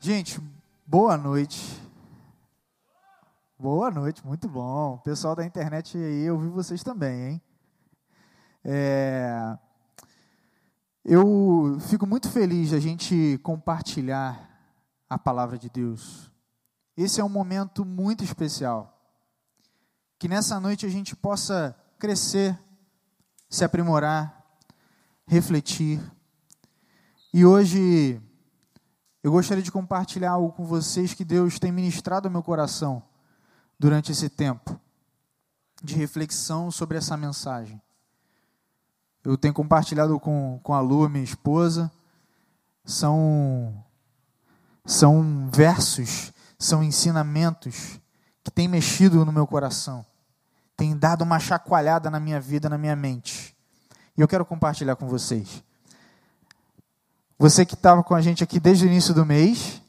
Gente, boa noite. Boa noite, muito bom. Pessoal da internet aí, eu vi vocês também, hein? É... Eu fico muito feliz de a gente compartilhar a palavra de Deus. Esse é um momento muito especial. Que nessa noite a gente possa crescer, se aprimorar, refletir. E hoje eu gostaria de compartilhar algo com vocês que Deus tem ministrado ao meu coração durante esse tempo de reflexão sobre essa mensagem. Eu tenho compartilhado com, com a Lu, minha esposa, são, são versos, são ensinamentos que têm mexido no meu coração, têm dado uma chacoalhada na minha vida, na minha mente. E eu quero compartilhar com vocês. Você que estava com a gente aqui desde o início do mês,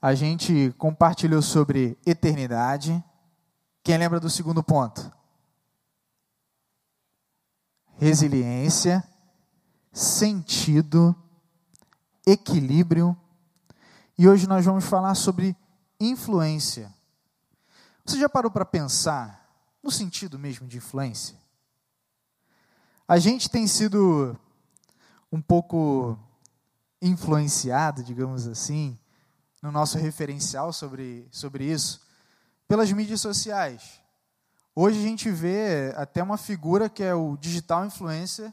a gente compartilhou sobre eternidade. Quem lembra do segundo ponto? Resiliência, sentido, equilíbrio. E hoje nós vamos falar sobre influência. Você já parou para pensar no sentido mesmo de influência? A gente tem sido um pouco influenciado, digamos assim, no nosso referencial sobre, sobre isso, pelas mídias sociais. Hoje a gente vê até uma figura que é o digital influencer,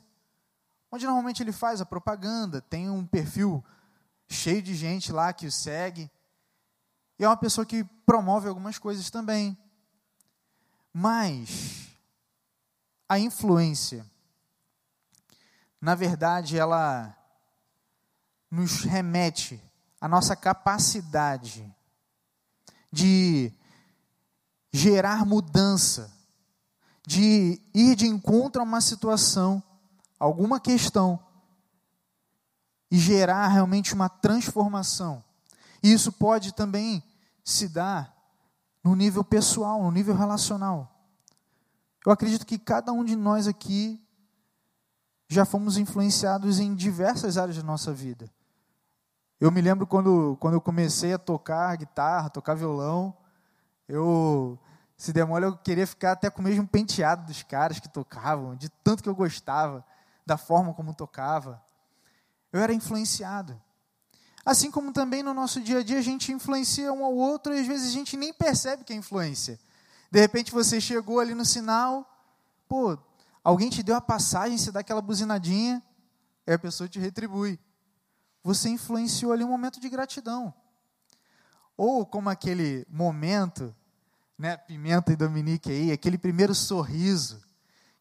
onde normalmente ele faz a propaganda, tem um perfil cheio de gente lá que o segue, e é uma pessoa que promove algumas coisas também. Mas a influência na verdade, ela nos remete à nossa capacidade de gerar mudança, de ir de encontro a uma situação, alguma questão, e gerar realmente uma transformação. E isso pode também se dar no nível pessoal, no nível relacional. Eu acredito que cada um de nós aqui já fomos influenciados em diversas áreas da nossa vida. Eu me lembro quando, quando eu comecei a tocar guitarra, tocar violão, eu, se demora, eu queria ficar até com o mesmo penteado dos caras que tocavam, de tanto que eu gostava, da forma como tocava. Eu era influenciado. Assim como também no nosso dia a dia a gente influencia um ao outro e às vezes a gente nem percebe que é influência. De repente você chegou ali no sinal, pô, Alguém te deu a passagem, você dá aquela buzinadinha, aí a pessoa te retribui. Você influenciou ali um momento de gratidão. Ou como aquele momento, né, Pimenta e Dominique aí, aquele primeiro sorriso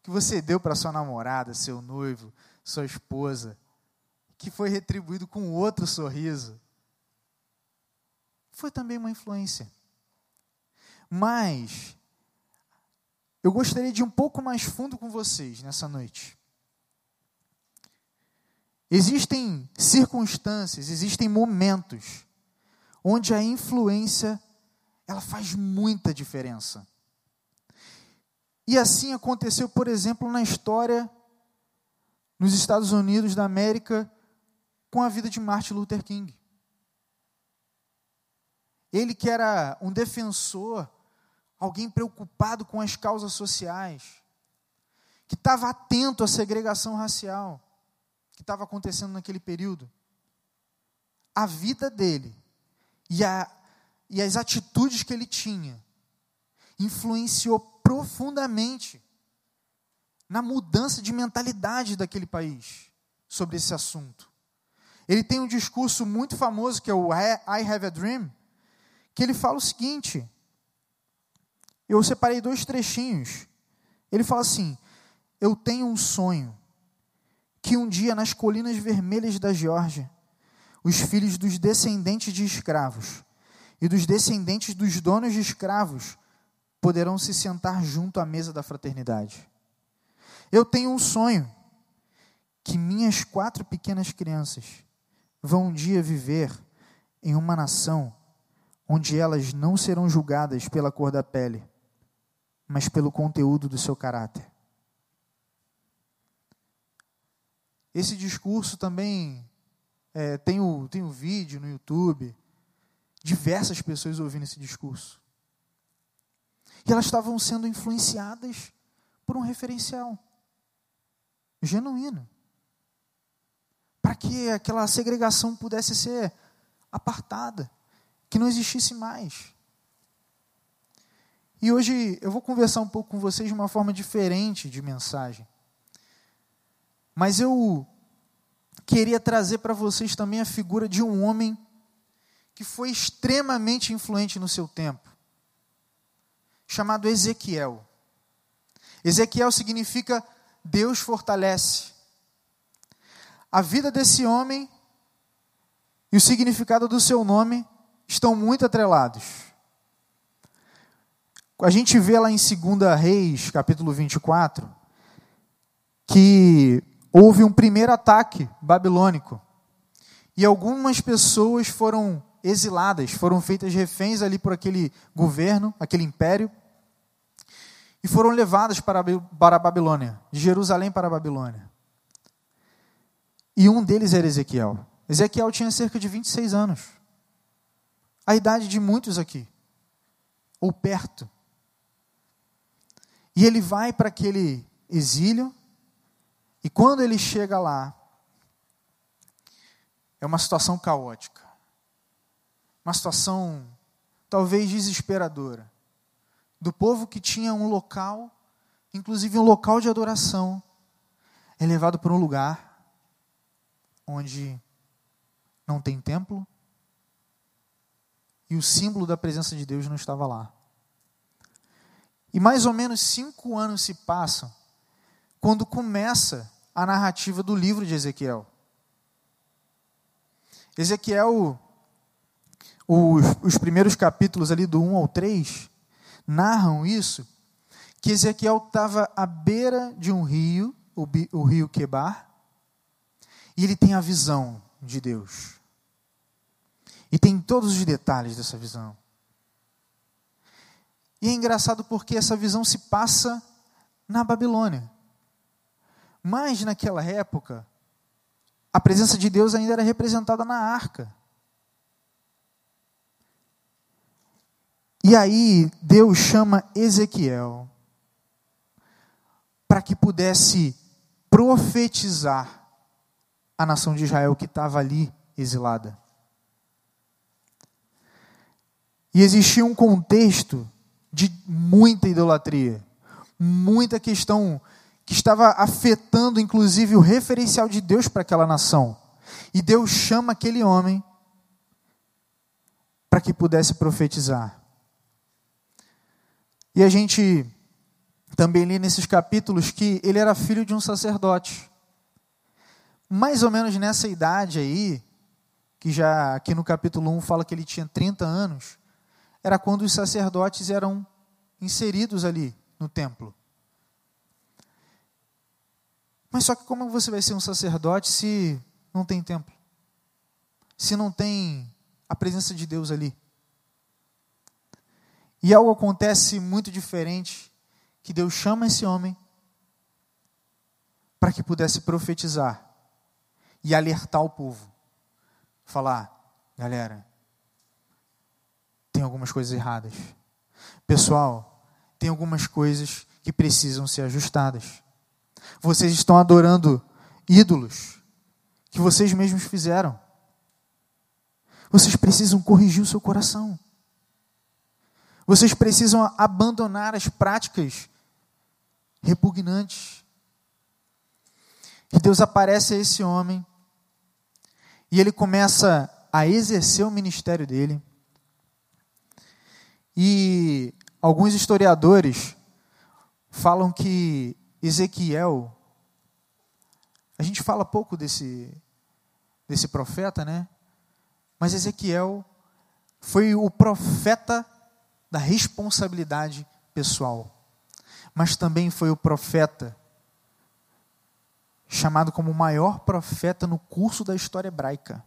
que você deu para sua namorada, seu noivo, sua esposa, que foi retribuído com outro sorriso. Foi também uma influência. Mas eu gostaria de ir um pouco mais fundo com vocês nessa noite. Existem circunstâncias, existem momentos onde a influência ela faz muita diferença. E assim aconteceu, por exemplo, na história nos Estados Unidos da América com a vida de Martin Luther King. Ele que era um defensor alguém preocupado com as causas sociais, que estava atento à segregação racial que estava acontecendo naquele período. A vida dele e, a, e as atitudes que ele tinha influenciou profundamente na mudança de mentalidade daquele país sobre esse assunto. Ele tem um discurso muito famoso que é o I Have a Dream, que ele fala o seguinte: eu separei dois trechinhos. Ele fala assim: Eu tenho um sonho que um dia nas colinas vermelhas da Geórgia, os filhos dos descendentes de escravos e dos descendentes dos donos de escravos poderão se sentar junto à mesa da fraternidade. Eu tenho um sonho que minhas quatro pequenas crianças vão um dia viver em uma nação onde elas não serão julgadas pela cor da pele, mas pelo conteúdo do seu caráter. Esse discurso também é, tem, o, tem o vídeo no YouTube, diversas pessoas ouvindo esse discurso. E elas estavam sendo influenciadas por um referencial genuíno. Para que aquela segregação pudesse ser apartada, que não existisse mais. E hoje eu vou conversar um pouco com vocês de uma forma diferente de mensagem. Mas eu queria trazer para vocês também a figura de um homem que foi extremamente influente no seu tempo, chamado Ezequiel. Ezequiel significa Deus fortalece. A vida desse homem e o significado do seu nome estão muito atrelados. A gente vê lá em 2 Reis, capítulo 24, que houve um primeiro ataque babilônico. E algumas pessoas foram exiladas, foram feitas reféns ali por aquele governo, aquele império e foram levadas para, a Babilônia, de Jerusalém para a Babilônia. E um deles era Ezequiel. Ezequiel tinha cerca de 26 anos. A idade de muitos aqui, ou perto. E ele vai para aquele exílio, e quando ele chega lá, é uma situação caótica. Uma situação talvez desesperadora do povo que tinha um local, inclusive um local de adoração, é levado para um lugar onde não tem templo e o símbolo da presença de Deus não estava lá. E mais ou menos cinco anos se passam quando começa a narrativa do livro de Ezequiel. Ezequiel, os, os primeiros capítulos ali do 1 ao 3, narram isso, que Ezequiel estava à beira de um rio, o, o rio Quebar, e ele tem a visão de Deus. E tem todos os detalhes dessa visão. E é engraçado porque essa visão se passa na Babilônia. Mas naquela época, a presença de Deus ainda era representada na arca. E aí Deus chama Ezequiel para que pudesse profetizar a nação de Israel que estava ali exilada. E existia um contexto de muita idolatria, muita questão que estava afetando inclusive o referencial de Deus para aquela nação. E Deus chama aquele homem para que pudesse profetizar. E a gente também lê nesses capítulos que ele era filho de um sacerdote. Mais ou menos nessa idade aí, que já aqui no capítulo 1 fala que ele tinha 30 anos, era quando os sacerdotes eram inseridos ali no templo. Mas só que como você vai ser um sacerdote se não tem templo? Se não tem a presença de Deus ali? E algo acontece muito diferente, que Deus chama esse homem para que pudesse profetizar e alertar o povo. Falar, galera, tem algumas coisas erradas. Pessoal, tem algumas coisas que precisam ser ajustadas. Vocês estão adorando ídolos que vocês mesmos fizeram. Vocês precisam corrigir o seu coração. Vocês precisam abandonar as práticas repugnantes. E Deus aparece a esse homem e ele começa a exercer o ministério dele. E alguns historiadores falam que Ezequiel, a gente fala pouco desse, desse profeta, né? Mas Ezequiel foi o profeta da responsabilidade pessoal, mas também foi o profeta chamado como o maior profeta no curso da história hebraica.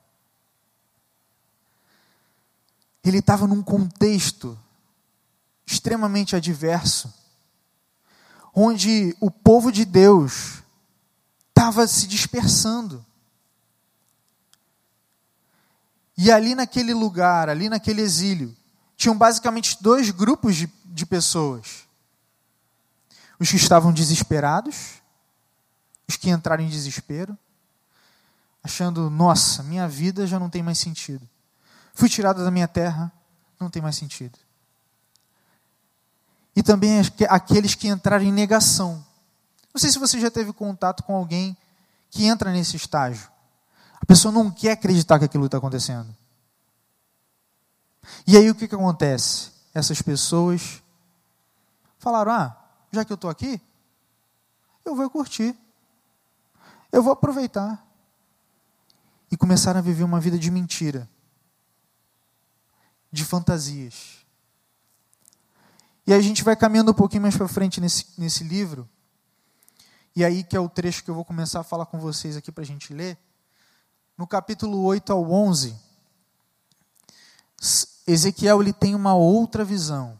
Ele estava num contexto extremamente adverso, onde o povo de Deus estava se dispersando. E ali naquele lugar, ali naquele exílio, tinham basicamente dois grupos de, de pessoas: os que estavam desesperados, os que entraram em desespero, achando, nossa, minha vida já não tem mais sentido. Fui tirado da minha terra, não tem mais sentido. E também aqueles que entraram em negação. Não sei se você já teve contato com alguém que entra nesse estágio. A pessoa não quer acreditar que aquilo está acontecendo. E aí o que, que acontece? Essas pessoas falaram: ah, já que eu estou aqui, eu vou curtir. Eu vou aproveitar. E começaram a viver uma vida de mentira, de fantasias. E a gente vai caminhando um pouquinho mais para frente nesse, nesse livro. E aí que é o trecho que eu vou começar a falar com vocês aqui para a gente ler. No capítulo 8 ao 11, Ezequiel ele tem uma outra visão.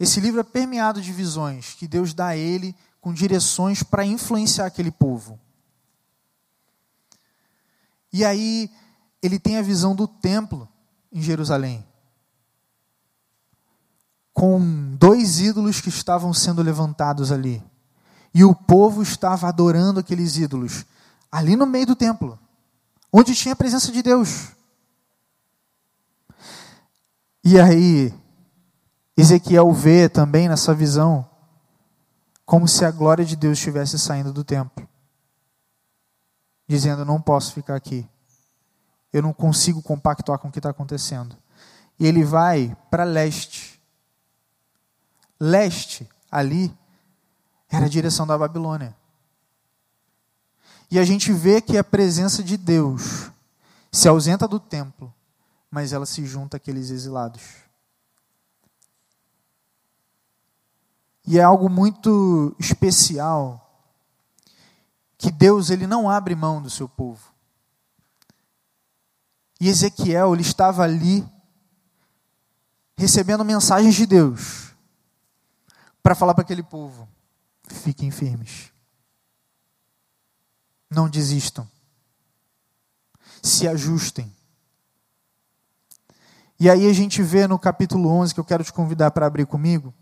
Esse livro é permeado de visões que Deus dá a ele com direções para influenciar aquele povo. E aí ele tem a visão do templo em Jerusalém. Com dois ídolos que estavam sendo levantados ali. E o povo estava adorando aqueles ídolos ali no meio do templo, onde tinha a presença de Deus. E aí, Ezequiel vê também nessa visão como se a glória de Deus estivesse saindo do templo dizendo: Não posso ficar aqui. Eu não consigo compactuar com o que está acontecendo. E ele vai para leste. Leste, ali, era a direção da Babilônia. E a gente vê que a presença de Deus se ausenta do templo, mas ela se junta àqueles exilados. E é algo muito especial que Deus ele não abre mão do seu povo. E Ezequiel ele estava ali recebendo mensagens de Deus para falar para aquele povo: fiquem firmes. Não desistam. Se ajustem. E aí a gente vê no capítulo 11, que eu quero te convidar para abrir comigo,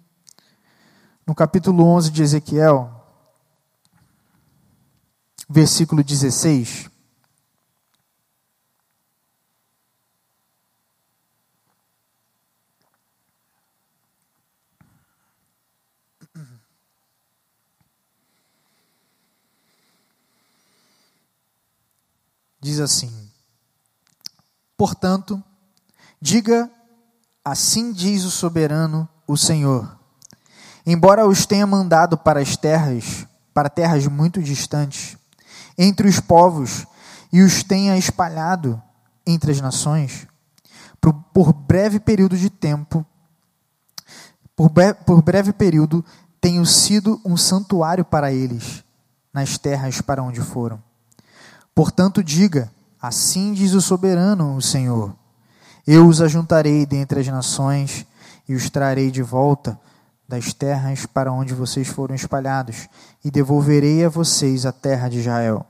no capítulo 11 de Ezequiel, versículo 16. Diz assim: Portanto, diga, assim diz o soberano, o Senhor. Embora os tenha mandado para as terras, para terras muito distantes, entre os povos e os tenha espalhado entre as nações, por, breve período de tempo, por, bre, por breve período, tenho sido um santuário para eles, nas terras para onde foram. Portanto, diga: Assim diz o soberano, o Senhor: Eu os ajuntarei dentre as nações e os trarei de volta das terras para onde vocês foram espalhados, e devolverei a vocês a terra de Israel.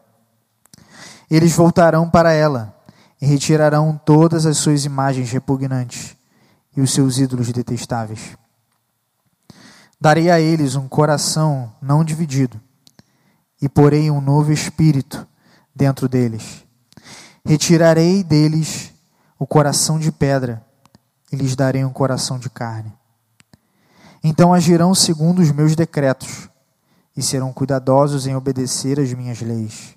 Eles voltarão para ela e retirarão todas as suas imagens repugnantes e os seus ídolos detestáveis. Darei a eles um coração não dividido e porei um novo espírito dentro deles. Retirarei deles o coração de pedra e lhes darei um coração de carne. Então agirão segundo os meus decretos e serão cuidadosos em obedecer às minhas leis.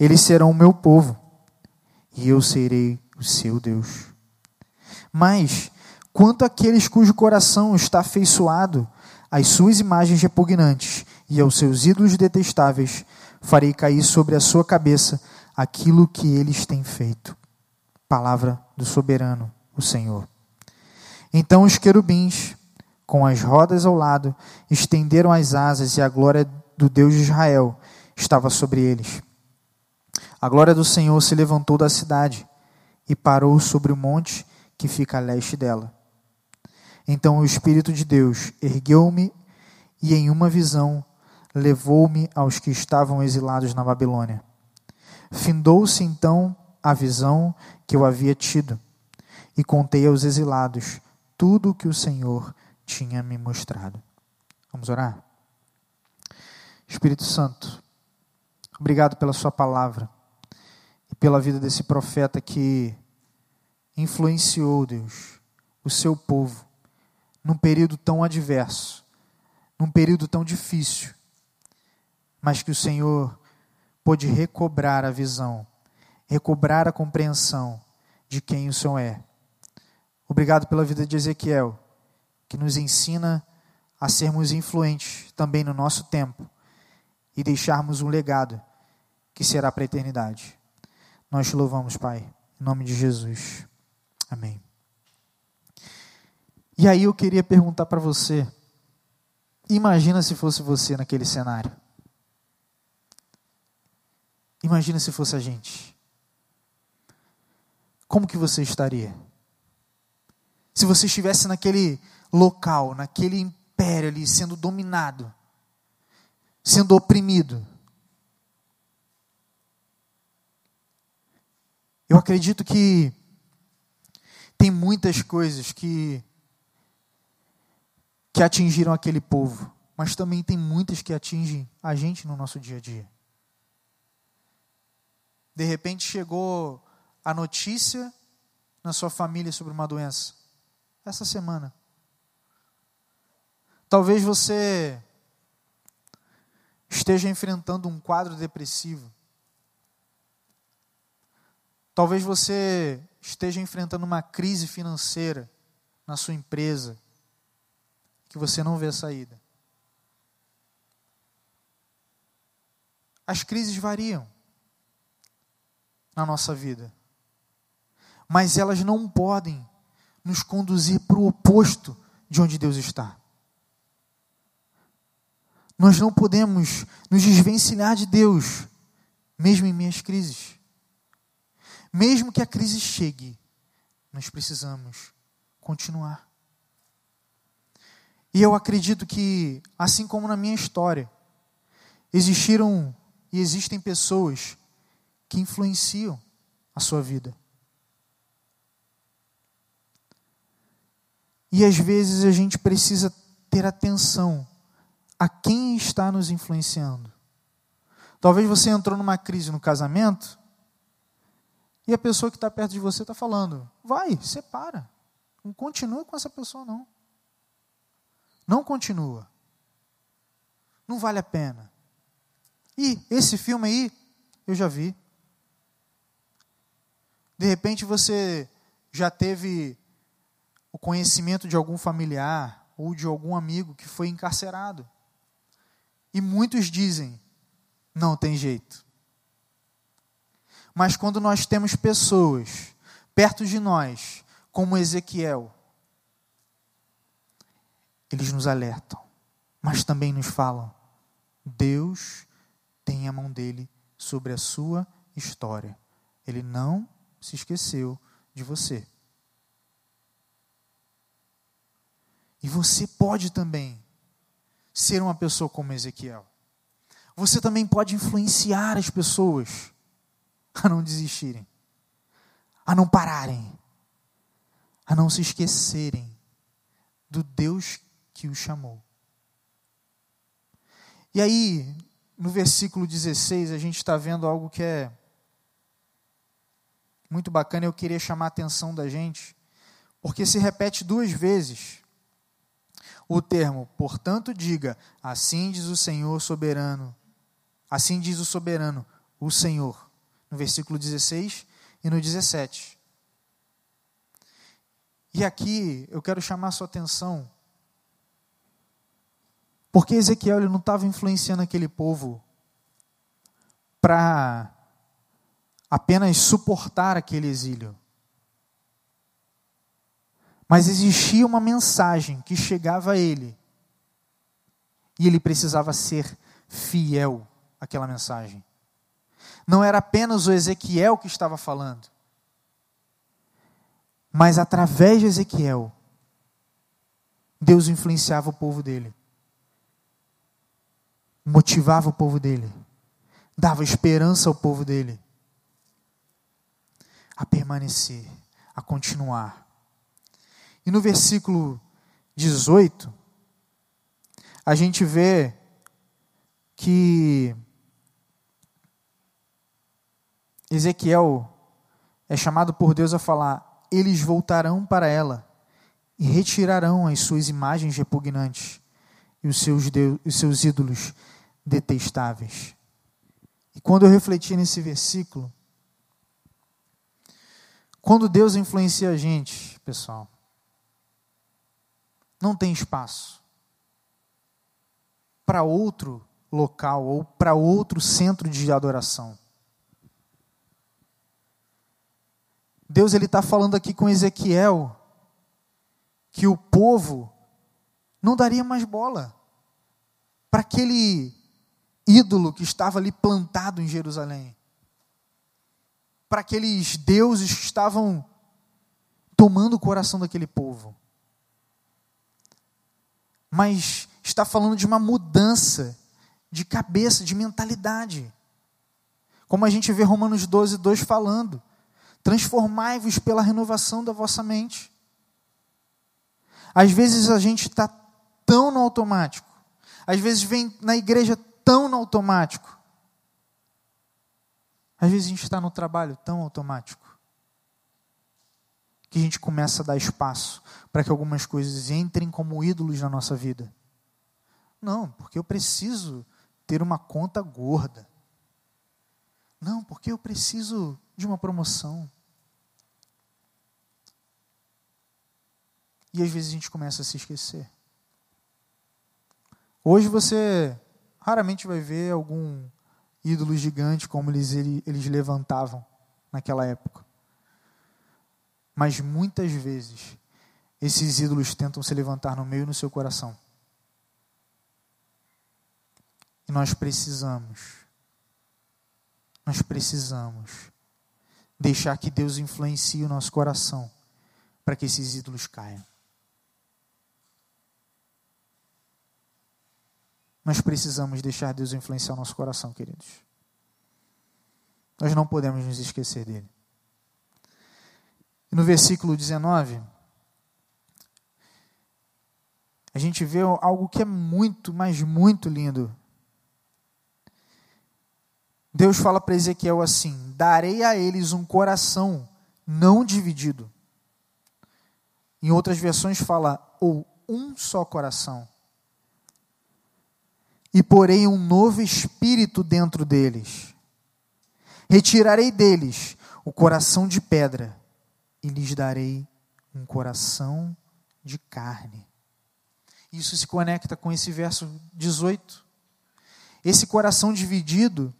Eles serão o meu povo, e eu serei o seu Deus. Mas, quanto àqueles cujo coração está afeiçoado às suas imagens repugnantes e aos seus ídolos detestáveis, farei cair sobre a sua cabeça aquilo que eles têm feito. Palavra do soberano, o Senhor. Então os querubins, com as rodas ao lado, estenderam as asas e a glória do Deus de Israel estava sobre eles. A glória do Senhor se levantou da cidade e parou sobre o monte que fica a leste dela. Então o Espírito de Deus ergueu-me e, em uma visão, levou-me aos que estavam exilados na Babilônia. Findou-se então a visão que eu havia tido e contei aos exilados tudo o que o Senhor tinha me mostrado. Vamos orar? Espírito Santo, obrigado pela Sua palavra e pela vida desse profeta que influenciou, Deus, o seu povo num período tão adverso, num período tão difícil, mas que o Senhor pôde recobrar a visão, recobrar a compreensão de quem o Senhor é. Obrigado pela vida de Ezequiel, que nos ensina a sermos influentes também no nosso tempo e deixarmos um legado que será para a eternidade. Nós te louvamos, Pai, em nome de Jesus. Amém. E aí eu queria perguntar para você: imagina se fosse você naquele cenário. Imagina se fosse a gente. Como que você estaria? Se você estivesse naquele local, naquele império ali, sendo dominado, sendo oprimido. Eu acredito que tem muitas coisas que que atingiram aquele povo, mas também tem muitas que atingem a gente no nosso dia a dia. De repente chegou a notícia na sua família sobre uma doença. Essa semana. Talvez você esteja enfrentando um quadro depressivo. Talvez você esteja enfrentando uma crise financeira na sua empresa, que você não vê a saída. As crises variam na nossa vida, mas elas não podem nos conduzir para o oposto de onde Deus está. Nós não podemos nos desvencilhar de Deus, mesmo em minhas crises. Mesmo que a crise chegue, nós precisamos continuar. E eu acredito que, assim como na minha história, existiram e existem pessoas que influenciam a sua vida. E às vezes a gente precisa ter atenção a quem está nos influenciando. Talvez você entrou numa crise no casamento e a pessoa que está perto de você está falando: vai, separa. Não continua com essa pessoa, não. Não continua. Não vale a pena. E esse filme aí, eu já vi. De repente você já teve o conhecimento de algum familiar ou de algum amigo que foi encarcerado. E muitos dizem: não tem jeito. Mas quando nós temos pessoas perto de nós, como Ezequiel, eles nos alertam, mas também nos falam: Deus tem a mão dele sobre a sua história. Ele não se esqueceu de você. E você pode também ser uma pessoa como Ezequiel. Você também pode influenciar as pessoas a não desistirem, a não pararem, a não se esquecerem do Deus que o chamou. E aí, no versículo 16, a gente está vendo algo que é muito bacana, eu queria chamar a atenção da gente, porque se repete duas vezes o termo, portanto, diga: Assim diz o Senhor soberano, assim diz o soberano, o Senhor, no versículo 16 e no 17. E aqui eu quero chamar a sua atenção, porque Ezequiel ele não estava influenciando aquele povo para apenas suportar aquele exílio. Mas existia uma mensagem que chegava a ele. E ele precisava ser fiel àquela mensagem. Não era apenas o Ezequiel que estava falando. Mas através de Ezequiel, Deus influenciava o povo dele. Motivava o povo dele. Dava esperança ao povo dele. A permanecer, a continuar. E no versículo 18, a gente vê que Ezequiel é chamado por Deus a falar: eles voltarão para ela e retirarão as suas imagens repugnantes e os seus, deus, os seus ídolos detestáveis. E quando eu refleti nesse versículo, quando Deus influencia a gente, pessoal, não tem espaço para outro local ou para outro centro de adoração. Deus ele está falando aqui com Ezequiel que o povo não daria mais bola para aquele ídolo que estava ali plantado em Jerusalém, para aqueles deuses que estavam tomando o coração daquele povo. Mas está falando de uma mudança de cabeça, de mentalidade. Como a gente vê Romanos 12, 2 falando. Transformai-vos pela renovação da vossa mente. Às vezes a gente está tão no automático. Às vezes vem na igreja tão no automático. Às vezes a gente está no trabalho tão automático. Que a gente começa a dar espaço para que algumas coisas entrem como ídolos na nossa vida. Não, porque eu preciso ter uma conta gorda. Não, porque eu preciso de uma promoção. E às vezes a gente começa a se esquecer. Hoje você raramente vai ver algum ídolo gigante como eles, eles levantavam naquela época. Mas muitas vezes esses ídolos tentam se levantar no meio do seu coração. E nós precisamos, nós precisamos deixar que Deus influencie o nosso coração para que esses ídolos caiam. Nós precisamos deixar Deus influenciar nosso coração, queridos. Nós não podemos nos esquecer dele. No versículo 19, a gente vê algo que é muito, mas muito lindo. Deus fala para Ezequiel assim: Darei a eles um coração não dividido. Em outras versões fala, ou um só coração. E porei um novo espírito dentro deles. Retirarei deles o coração de pedra e lhes darei um coração de carne. Isso se conecta com esse verso 18. Esse coração dividido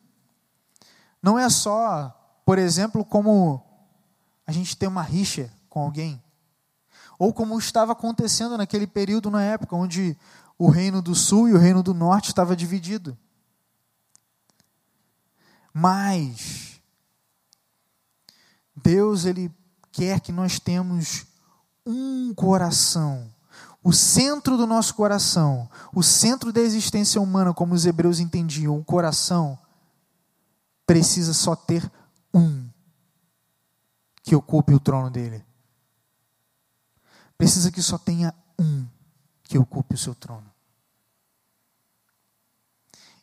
não é só, por exemplo, como a gente tem uma rixa com alguém, ou como estava acontecendo naquele período na época onde o reino do sul e o reino do norte estava dividido. Mas Deus ele quer que nós temos um coração, o centro do nosso coração, o centro da existência humana, como os hebreus entendiam, o coração precisa só ter um que ocupe o trono dele. Precisa que só tenha um que ocupe o seu trono.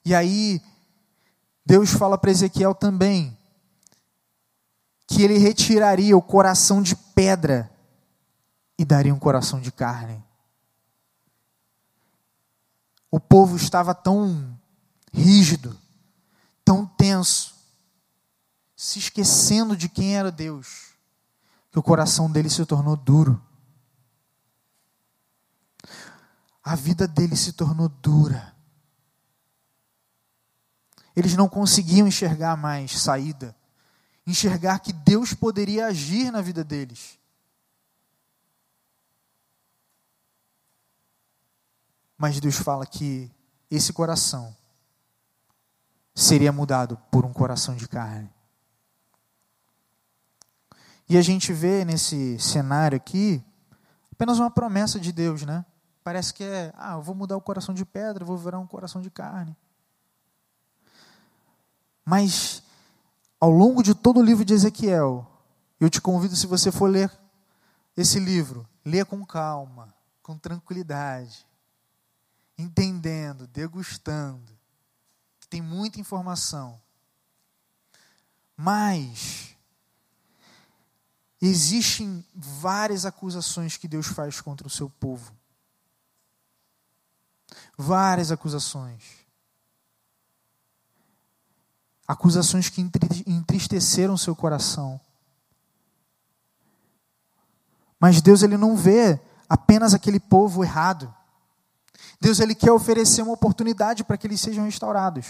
E aí, Deus fala para Ezequiel também que ele retiraria o coração de pedra e daria um coração de carne. O povo estava tão rígido, tão tenso, se esquecendo de quem era Deus, que o coração dele se tornou duro. A vida dele se tornou dura. Eles não conseguiam enxergar mais saída, enxergar que Deus poderia agir na vida deles. Mas Deus fala que esse coração seria mudado por um coração de carne. E a gente vê nesse cenário aqui apenas uma promessa de Deus, né? Parece que é, ah, eu vou mudar o coração de pedra, vou virar um coração de carne. Mas, ao longo de todo o livro de Ezequiel, Eu te convido, se você for ler esse livro, leia com calma, com tranquilidade, entendendo, degustando. Tem muita informação. Mas existem várias acusações que Deus faz contra o seu povo. Várias acusações. Acusações que entristeceram seu coração. Mas Deus ele não vê apenas aquele povo errado. Deus ele quer oferecer uma oportunidade para que eles sejam restaurados.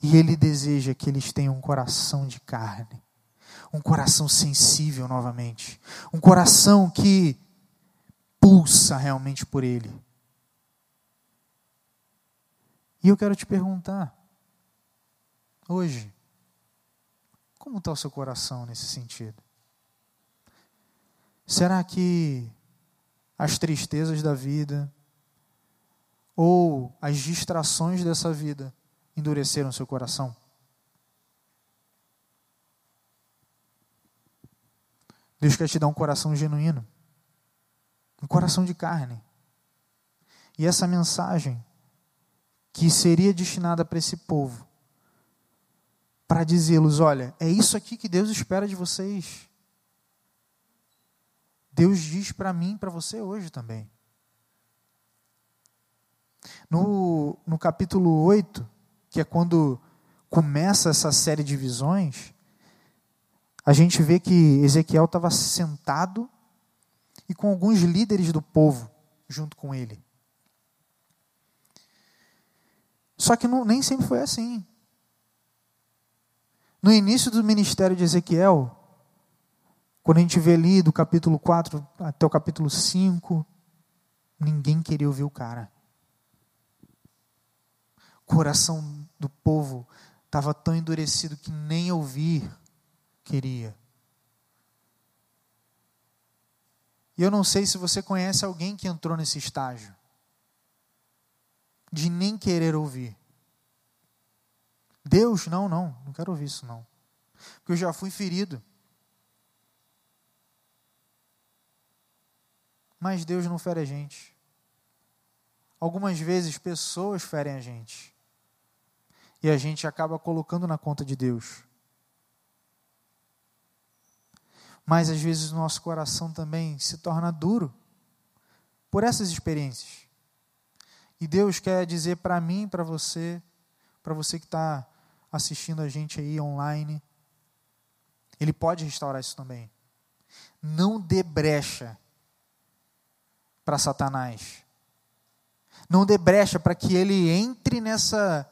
E ele deseja que eles tenham um coração de carne, um coração sensível novamente, um coração que pulsa realmente por ele. E eu quero te perguntar, hoje, como está o seu coração nesse sentido? Será que as tristezas da vida ou as distrações dessa vida endureceram seu coração? Deus quer te dar um coração genuíno, um coração de carne. E essa mensagem que seria destinada para esse povo, para dizê-los: olha, é isso aqui que Deus espera de vocês. Deus diz para mim para você hoje também. No, no capítulo 8, que é quando começa essa série de visões, a gente vê que Ezequiel estava sentado e com alguns líderes do povo junto com ele. Só que não, nem sempre foi assim. No início do ministério de Ezequiel, quando a gente vê ali do capítulo 4 até o capítulo 5, ninguém queria ouvir o cara. O coração do povo estava tão endurecido que nem ouvir queria. E eu não sei se você conhece alguém que entrou nesse estágio de nem querer ouvir. Deus, não, não, não quero ouvir isso não. Porque eu já fui ferido. Mas Deus não fere a gente. Algumas vezes pessoas ferem a gente. E a gente acaba colocando na conta de Deus. Mas às vezes o nosso coração também se torna duro por essas experiências. E Deus quer dizer para mim, para você, para você que está assistindo a gente aí online, Ele pode restaurar isso também. Não dê brecha para Satanás. Não dê brecha para que ele entre nessa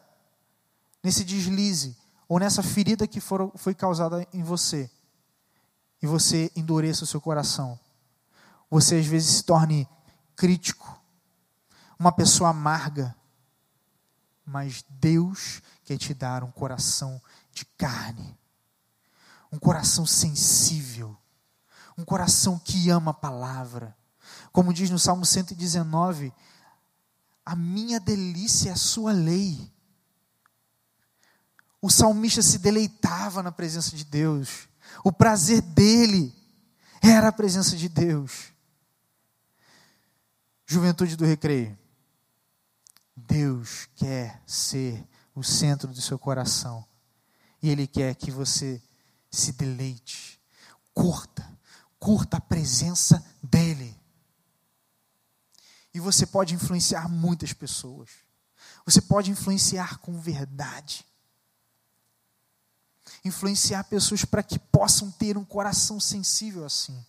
nesse deslize ou nessa ferida que for, foi causada em você. E você endureça o seu coração. Você às vezes se torne crítico, uma pessoa amarga. Mas Deus quer te dar um coração de carne, um coração sensível, um coração que ama a palavra, como diz no Salmo 119, a minha delícia é a sua lei. O salmista se deleitava na presença de Deus. O prazer dele era a presença de Deus. Juventude do Recreio. Deus quer ser o centro do seu coração. E Ele quer que você se deleite, curta, curta a presença dEle. E você pode influenciar muitas pessoas. Você pode influenciar com verdade. Influenciar pessoas para que possam ter um coração sensível assim.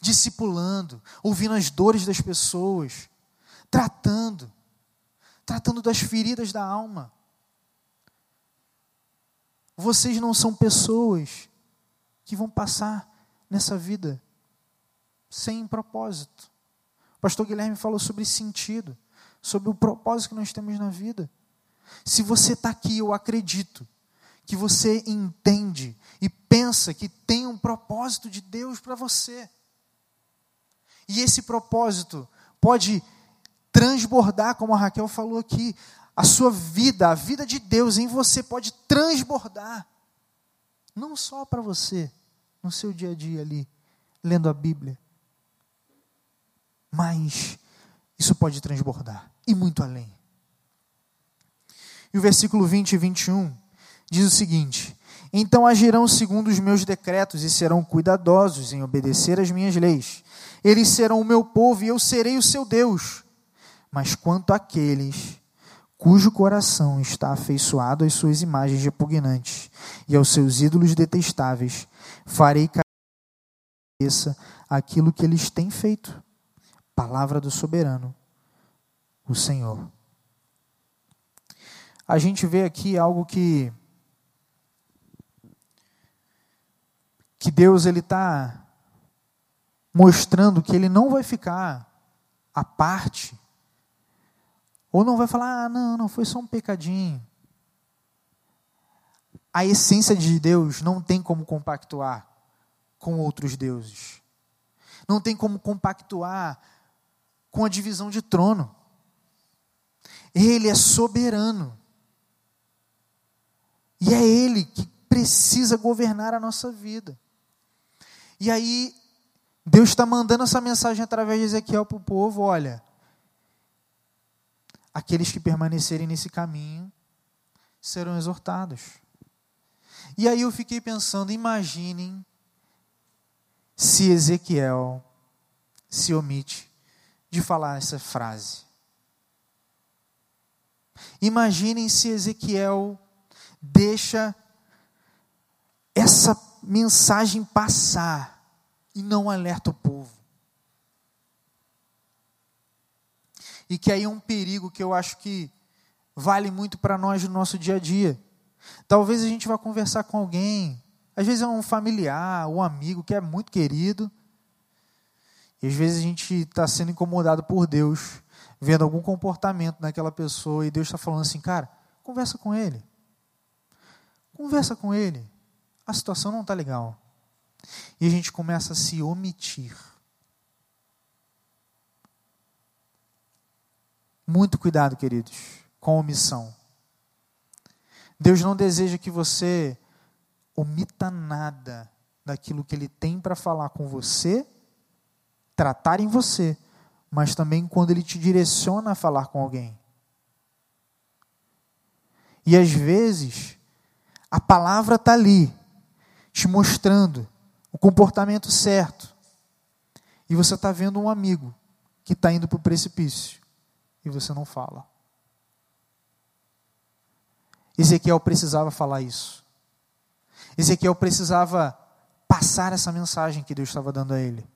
Discipulando, ouvindo as dores das pessoas, tratando, tratando das feridas da alma. Vocês não são pessoas que vão passar nessa vida sem propósito pastor Guilherme falou sobre sentido, sobre o propósito que nós temos na vida. Se você está aqui, eu acredito que você entende e pensa que tem um propósito de Deus para você. E esse propósito pode transbordar, como a Raquel falou aqui, a sua vida, a vida de Deus em você pode transbordar não só para você, no seu dia a dia ali, lendo a Bíblia, mas isso pode transbordar e muito além. E o versículo 20 e 21 diz o seguinte: Então agirão segundo os meus decretos e serão cuidadosos em obedecer às minhas leis. Eles serão o meu povo e eu serei o seu Deus. Mas quanto àqueles cujo coração está afeiçoado às suas imagens repugnantes e aos seus ídolos detestáveis, farei cabeça aquilo que eles têm feito. Palavra do soberano, o Senhor. A gente vê aqui algo que que Deus ele está mostrando que ele não vai ficar à parte ou não vai falar, ah, não, não, foi só um pecadinho. A essência de Deus não tem como compactuar com outros deuses. Não tem como compactuar com a divisão de trono. Ele é soberano. E é Ele que precisa governar a nossa vida. E aí, Deus está mandando essa mensagem através de Ezequiel para o povo: olha, aqueles que permanecerem nesse caminho serão exortados. E aí eu fiquei pensando, imaginem se Ezequiel se omite de falar essa frase. Imaginem se Ezequiel deixa essa mensagem passar e não alerta o povo. E que aí é um perigo que eu acho que vale muito para nós no nosso dia a dia. Talvez a gente vá conversar com alguém, às vezes é um familiar, um amigo que é muito querido, e às vezes a gente está sendo incomodado por Deus, vendo algum comportamento naquela pessoa, e Deus está falando assim, cara, conversa com ele. Conversa com ele. A situação não está legal. E a gente começa a se omitir. Muito cuidado, queridos, com omissão. Deus não deseja que você omita nada daquilo que Ele tem para falar com você, tratar em você, mas também quando Ele te direciona a falar com alguém. E às vezes, a palavra está ali, te mostrando o comportamento certo, e você está vendo um amigo que está indo para o precipício e você não fala. Ezequiel precisava falar isso. Ezequiel precisava passar essa mensagem que Deus estava dando a ele.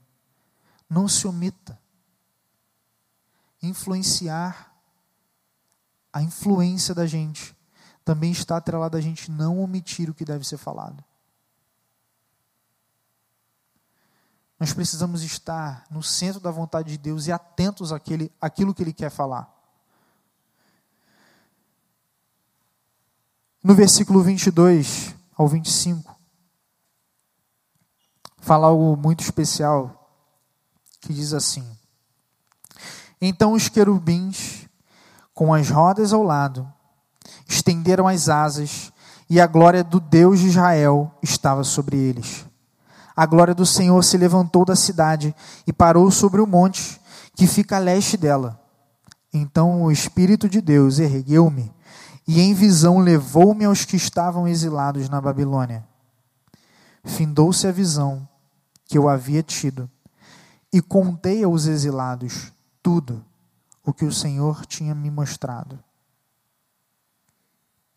Não se omita. Influenciar a influência da gente também está atrelada a gente não omitir o que deve ser falado. Nós precisamos estar no centro da vontade de Deus e atentos àquele, àquilo que Ele quer falar. No versículo 22 ao 25, fala algo muito especial, que diz assim: Então os querubins, com as rodas ao lado, estenderam as asas, e a glória do Deus de Israel estava sobre eles a glória do Senhor se levantou da cidade e parou sobre o monte que fica a leste dela. Então o Espírito de Deus ergueu-me e em visão levou-me aos que estavam exilados na Babilônia. Findou-se a visão que eu havia tido e contei aos exilados tudo o que o Senhor tinha me mostrado.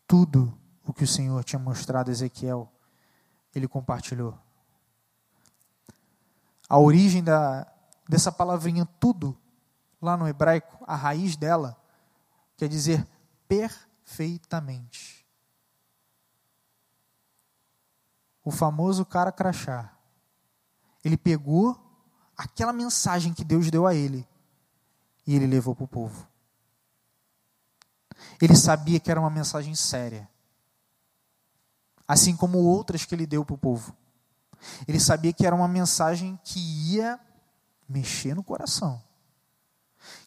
Tudo o que o Senhor tinha mostrado a Ezequiel, ele compartilhou. A origem da, dessa palavrinha tudo, lá no hebraico, a raiz dela, quer dizer perfeitamente. O famoso cara crachá. Ele pegou aquela mensagem que Deus deu a ele e ele levou para o povo. Ele sabia que era uma mensagem séria, assim como outras que ele deu para o povo. Ele sabia que era uma mensagem que ia mexer no coração,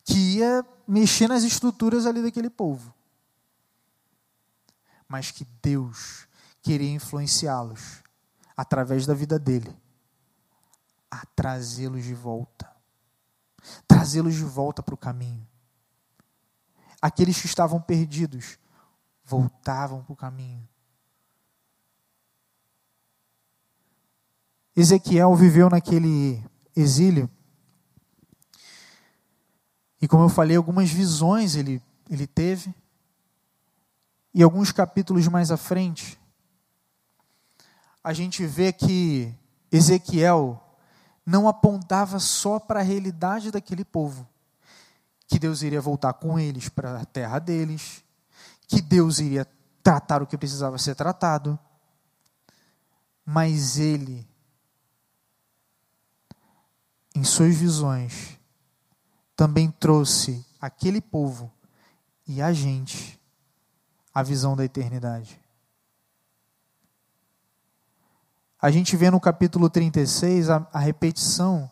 que ia mexer nas estruturas ali daquele povo, mas que Deus queria influenciá-los através da vida dele, a trazê-los de volta. Trazê-los de volta para o caminho. Aqueles que estavam perdidos voltavam para o caminho. Ezequiel viveu naquele exílio. E como eu falei, algumas visões ele, ele teve. E alguns capítulos mais à frente, a gente vê que Ezequiel não apontava só para a realidade daquele povo, que Deus iria voltar com eles para a terra deles, que Deus iria tratar o que precisava ser tratado, mas ele em suas visões, também trouxe aquele povo e a gente a visão da eternidade. A gente vê no capítulo 36 a, a repetição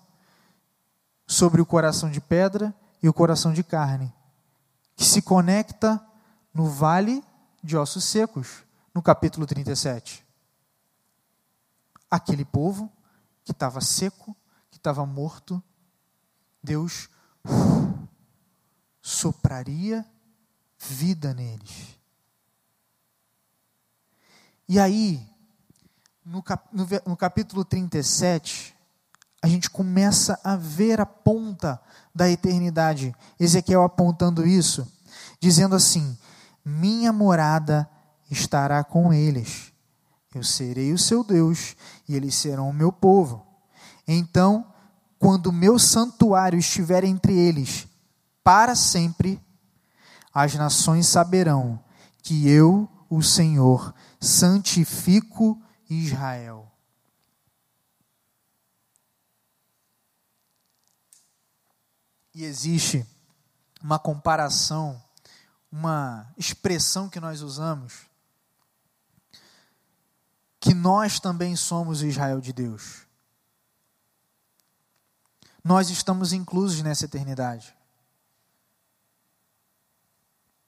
sobre o coração de pedra e o coração de carne, que se conecta no vale de ossos secos, no capítulo 37. Aquele povo que estava seco, estava morto, Deus sopraria vida neles. E aí, no, cap, no, no capítulo 37, a gente começa a ver a ponta da eternidade. Ezequiel apontando isso, dizendo assim: Minha morada estará com eles. Eu serei o seu Deus e eles serão o meu povo. Então quando o meu santuário estiver entre eles para sempre, as nações saberão que eu, o Senhor, santifico Israel. E existe uma comparação, uma expressão que nós usamos, que nós também somos Israel de Deus nós estamos inclusos nessa eternidade.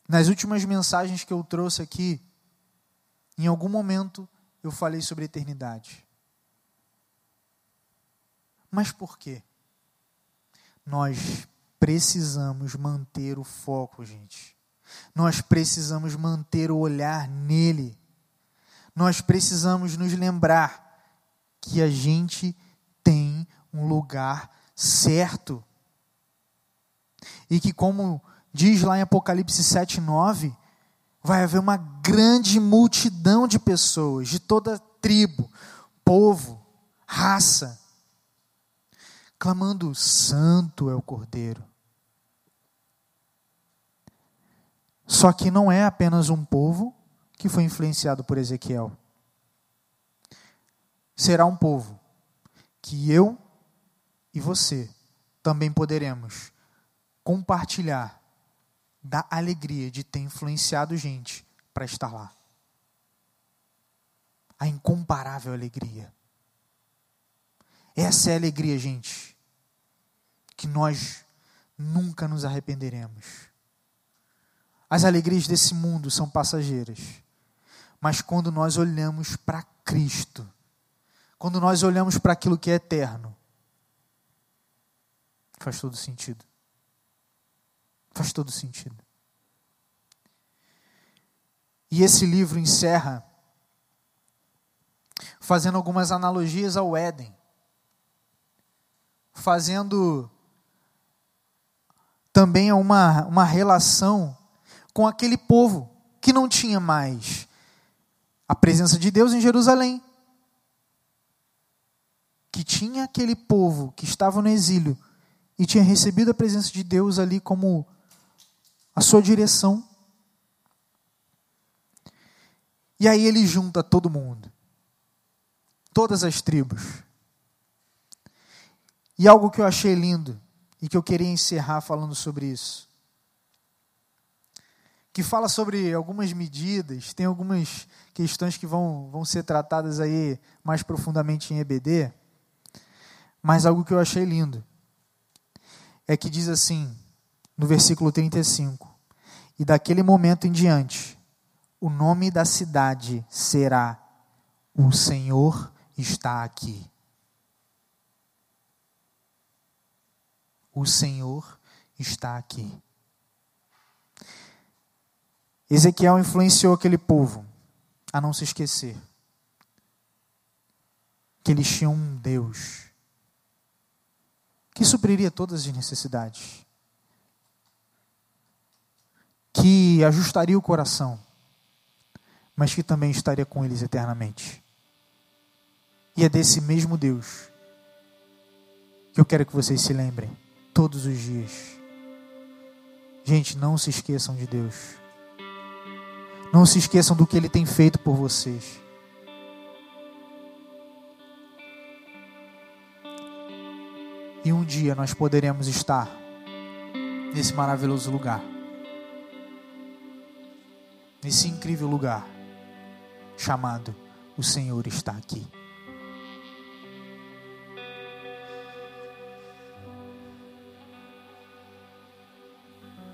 Nas últimas mensagens que eu trouxe aqui, em algum momento eu falei sobre eternidade. Mas por quê? Nós precisamos manter o foco, gente. Nós precisamos manter o olhar nele. Nós precisamos nos lembrar que a gente tem um lugar certo. E que, como diz lá em Apocalipse 7, 9, vai haver uma grande multidão de pessoas, de toda tribo, povo, raça, clamando: Santo é o Cordeiro. Só que não é apenas um povo que foi influenciado por Ezequiel. Será um povo que eu e você também poderemos compartilhar da alegria de ter influenciado gente para estar lá. A incomparável alegria. Essa é a alegria, gente, que nós nunca nos arrependeremos. As alegrias desse mundo são passageiras, mas quando nós olhamos para Cristo, quando nós olhamos para aquilo que é eterno, Faz todo sentido. Faz todo sentido. E esse livro encerra fazendo algumas analogias ao Éden, fazendo também uma, uma relação com aquele povo que não tinha mais a presença de Deus em Jerusalém, que tinha aquele povo que estava no exílio e tinha recebido a presença de Deus ali como a sua direção. E aí ele junta todo mundo, todas as tribos. E algo que eu achei lindo e que eu queria encerrar falando sobre isso. Que fala sobre algumas medidas, tem algumas questões que vão, vão ser tratadas aí mais profundamente em EBD, mas algo que eu achei lindo é que diz assim, no versículo 35: E daquele momento em diante, o nome da cidade será: O Senhor está aqui. O Senhor está aqui. Ezequiel influenciou aquele povo a não se esquecer que eles tinham um Deus que supriria todas as necessidades, que ajustaria o coração, mas que também estaria com eles eternamente. E é desse mesmo Deus que eu quero que vocês se lembrem todos os dias. Gente, não se esqueçam de Deus. Não se esqueçam do que Ele tem feito por vocês. E um dia nós poderemos estar nesse maravilhoso lugar, nesse incrível lugar chamado O Senhor está aqui.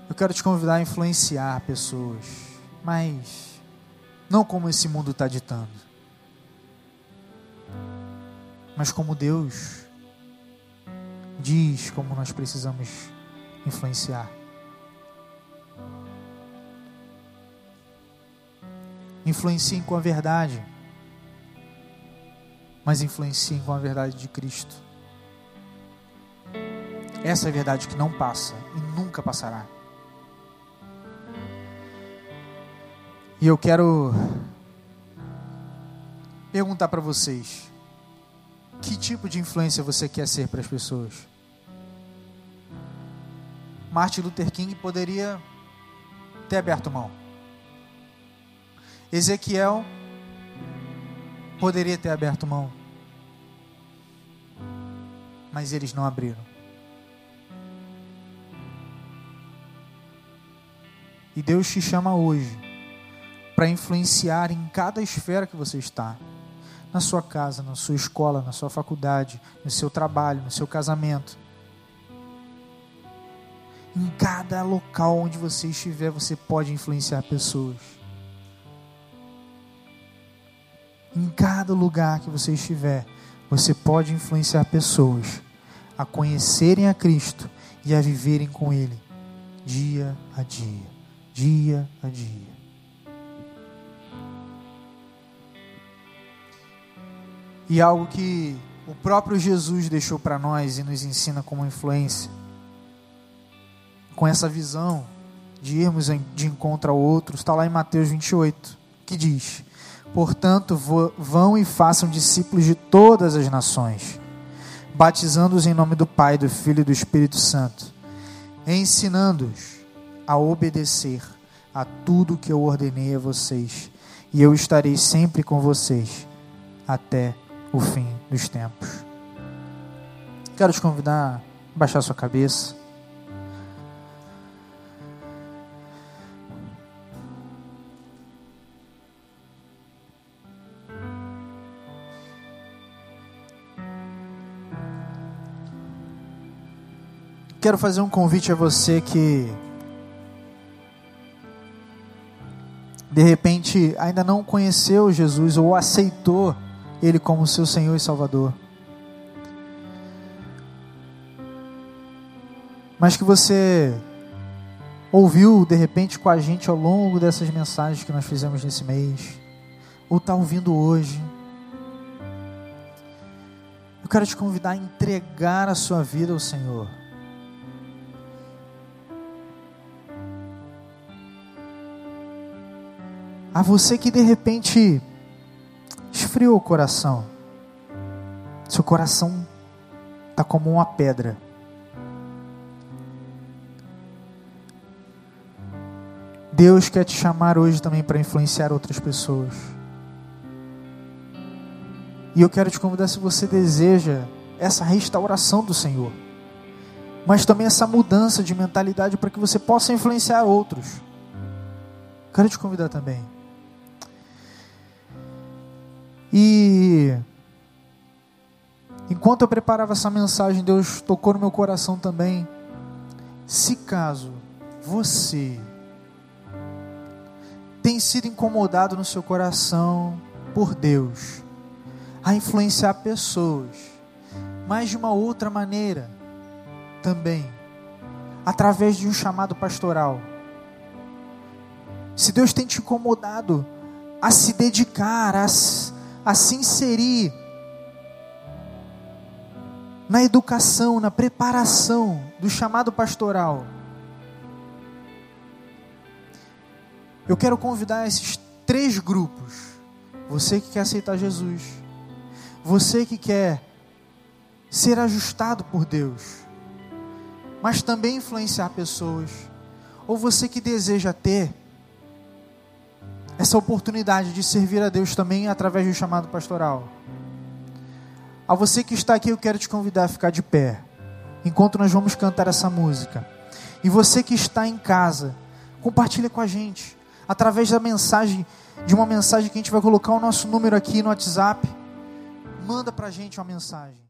Eu quero te convidar a influenciar pessoas, mas não como esse mundo está ditando, mas como Deus diz como nós precisamos influenciar. Influenciem com a verdade, mas influenciem com a verdade de Cristo. Essa é a verdade que não passa e nunca passará. E eu quero perguntar para vocês: que tipo de influência você quer ser para as pessoas? Martin Luther King poderia ter aberto mão. Ezequiel poderia ter aberto mão. Mas eles não abriram. E Deus te chama hoje para influenciar em cada esfera que você está na sua casa, na sua escola, na sua faculdade, no seu trabalho, no seu casamento. Em cada local onde você estiver, você pode influenciar pessoas. Em cada lugar que você estiver, você pode influenciar pessoas a conhecerem a Cristo e a viverem com Ele dia a dia, dia a dia. E algo que o próprio Jesus deixou para nós e nos ensina como influência, com essa visão de irmos de encontro ao outro, está lá em Mateus 28, que diz: Portanto, vão e façam discípulos de todas as nações, batizando-os em nome do Pai, do Filho e do Espírito Santo, ensinando-os a obedecer a tudo que eu ordenei a vocês, e eu estarei sempre com vocês até o fim dos tempos. Quero te convidar a baixar sua cabeça. Quero fazer um convite a você que de repente ainda não conheceu Jesus ou aceitou ele como seu Senhor e Salvador. Mas que você ouviu de repente com a gente ao longo dessas mensagens que nós fizemos nesse mês, ou está ouvindo hoje. Eu quero te convidar a entregar a sua vida ao Senhor. A você que de repente esfriou o coração. Seu coração está como uma pedra. Deus quer te chamar hoje também para influenciar outras pessoas. E eu quero te convidar se você deseja essa restauração do Senhor, mas também essa mudança de mentalidade para que você possa influenciar outros. Quero te convidar também. E enquanto eu preparava essa mensagem, Deus tocou no meu coração também. Se caso você tem sido incomodado no seu coração por Deus, a influenciar pessoas, mas de uma outra maneira também, através de um chamado pastoral. Se Deus tem te incomodado a se dedicar, a, a se inserir na educação, na preparação do chamado pastoral, eu quero convidar esses três grupos. Você que quer aceitar Jesus, você que quer ser ajustado por Deus, mas também influenciar pessoas, ou você que deseja ter essa oportunidade de servir a Deus também através do chamado pastoral. A você que está aqui, eu quero te convidar a ficar de pé, enquanto nós vamos cantar essa música. E você que está em casa, compartilha com a gente, através da mensagem, de uma mensagem que a gente vai colocar o nosso número aqui no WhatsApp. Manda para a gente uma mensagem.